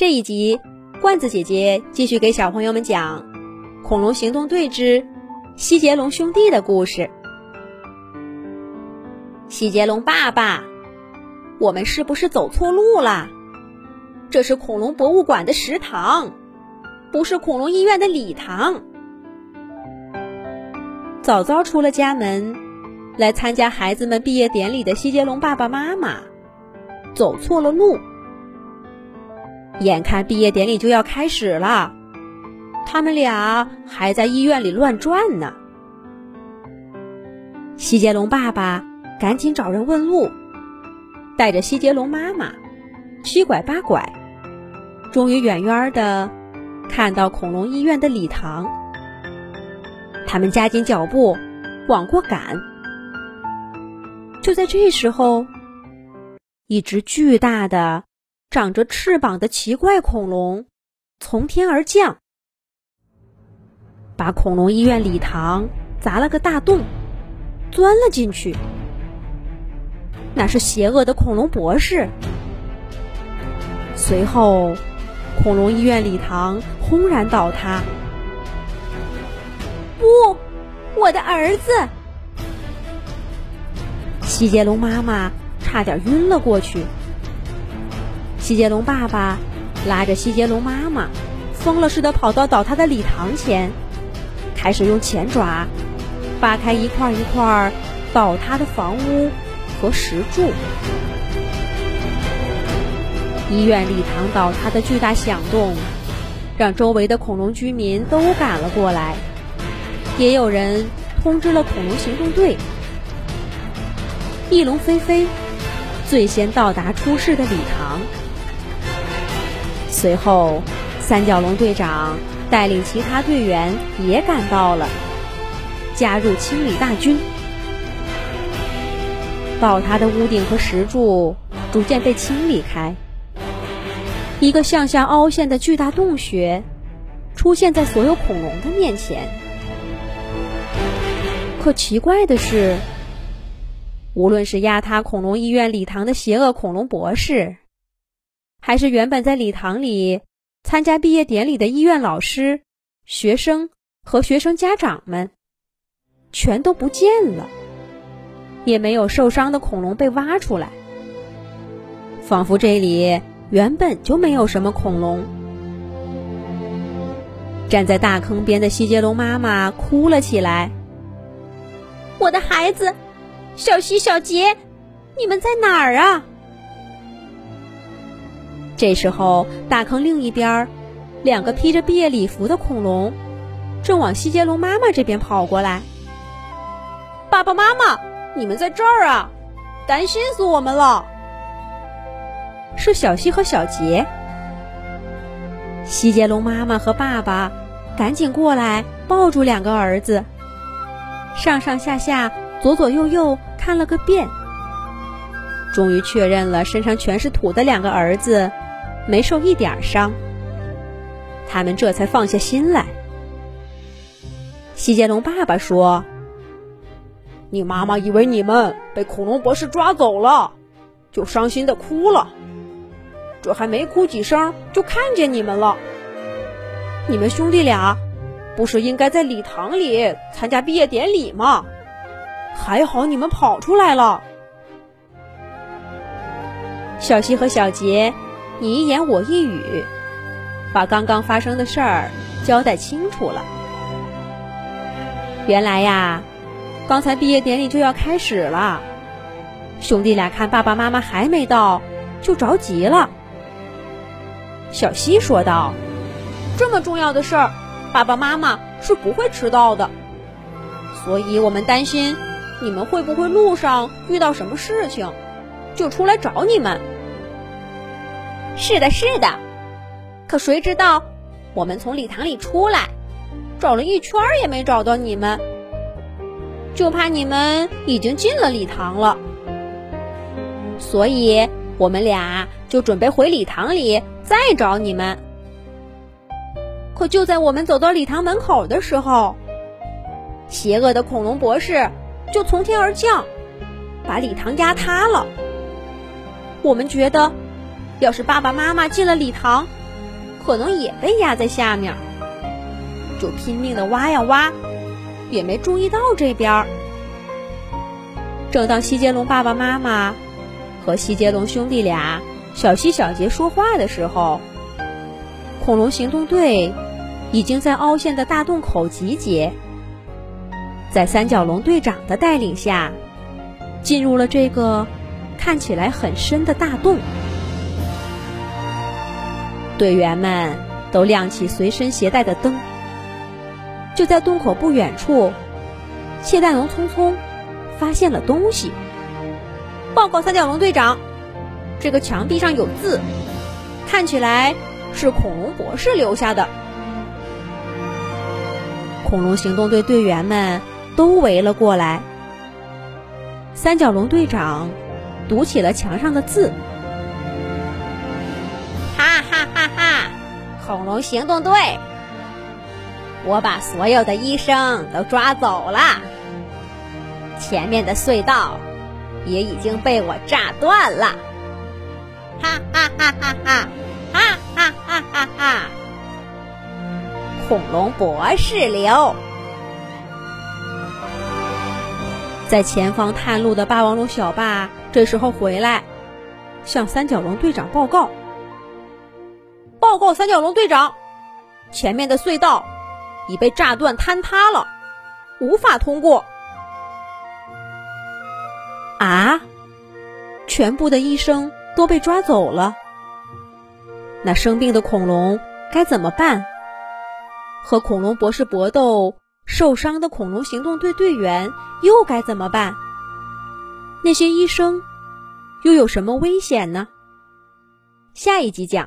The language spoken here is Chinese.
这一集，罐子姐姐继续给小朋友们讲《恐龙行动队之西杰龙兄弟》的故事。西杰龙爸爸，我们是不是走错路了？这是恐龙博物馆的食堂，不是恐龙医院的礼堂。早早出了家门，来参加孩子们毕业典礼的西杰龙爸爸妈妈，走错了路。眼看毕业典礼就要开始了，他们俩还在医院里乱转呢。西杰龙爸爸赶紧找人问路，带着西杰龙妈妈七拐八拐，终于远远的看到恐龙医院的礼堂。他们加紧脚步往过赶。就在这时候，一只巨大的。长着翅膀的奇怪恐龙从天而降，把恐龙医院礼堂砸了个大洞，钻了进去。那是邪恶的恐龙博士。随后，恐龙医院礼堂轰然倒塌。不，我的儿子！西杰龙妈妈差点晕了过去。西杰龙爸爸拉着西杰龙妈妈，疯了似的跑到倒塌的礼堂前，开始用前爪扒开一块一块倒塌的房屋和石柱。医院礼堂倒塌的巨大响动，让周围的恐龙居民都赶了过来，也有人通知了恐龙行动队。翼龙飞飞最先到达出事的礼堂。随后，三角龙队长带领其他队员也赶到了，加入清理大军。倒塌的屋顶和石柱逐渐被清理开，一个向下凹陷的巨大洞穴出现在所有恐龙的面前。可奇怪的是，无论是压塌恐龙医院礼堂的邪恶恐龙博士。还是原本在礼堂里参加毕业典礼的医院老师、学生和学生家长们，全都不见了，也没有受伤的恐龙被挖出来，仿佛这里原本就没有什么恐龙。站在大坑边的西杰龙妈妈哭了起来：“我的孩子，小西、小杰，你们在哪儿啊？”这时候，大坑另一边，两个披着毕业礼服的恐龙正往西杰龙妈妈这边跑过来。爸爸妈妈，你们在这儿啊！担心死我们了。是小西和小杰。西杰龙妈妈和爸爸赶紧过来抱住两个儿子，上上下下、左左右右看了个遍，终于确认了身上全是土的两个儿子。没受一点伤，他们这才放下心来。西杰龙爸爸说：“你妈妈以为你们被恐龙博士抓走了，就伤心的哭了。这还没哭几声，就看见你们了。你们兄弟俩不是应该在礼堂里参加毕业典礼吗？还好你们跑出来了。”小西和小杰。你一言我一语，把刚刚发生的事儿交代清楚了。原来呀，刚才毕业典礼就要开始了，兄弟俩看爸爸妈妈还没到，就着急了。小西说道：“这么重要的事儿，爸爸妈妈是不会迟到的，所以我们担心你们会不会路上遇到什么事情，就出来找你们。”是的，是的，可谁知道，我们从礼堂里出来，找了一圈也没找到你们，就怕你们已经进了礼堂了，所以我们俩就准备回礼堂里再找你们。可就在我们走到礼堂门口的时候，邪恶的恐龙博士就从天而降，把礼堂压塌了。我们觉得。要是爸爸妈妈进了礼堂，可能也被压在下面，就拼命的挖呀挖，也没注意到这边。正当西杰龙爸爸妈妈和西杰龙兄弟俩小西小杰说话的时候，恐龙行动队已经在凹陷的大洞口集结，在三角龙队长的带领下，进入了这个看起来很深的大洞。队员们都亮起随身携带的灯。就在洞口不远处，谢大龙匆匆发现了东西。报告三角龙队长，这个墙壁上有字，看起来是恐龙博士留下的。恐龙行动队队员们都围了过来。三角龙队长读起了墙上的字。恐龙行动队，我把所有的医生都抓走了。前面的隧道也已经被我炸断了。哈哈哈哈哈！哈哈哈哈哈！恐龙博士流，在前方探路的霸王龙小霸这时候回来，向三角龙队长报告。报告三角龙队长，前面的隧道已被炸断坍塌了，无法通过。啊！全部的医生都被抓走了。那生病的恐龙该怎么办？和恐龙博士搏斗受伤的恐龙行动队队员又该怎么办？那些医生又有什么危险呢？下一集讲。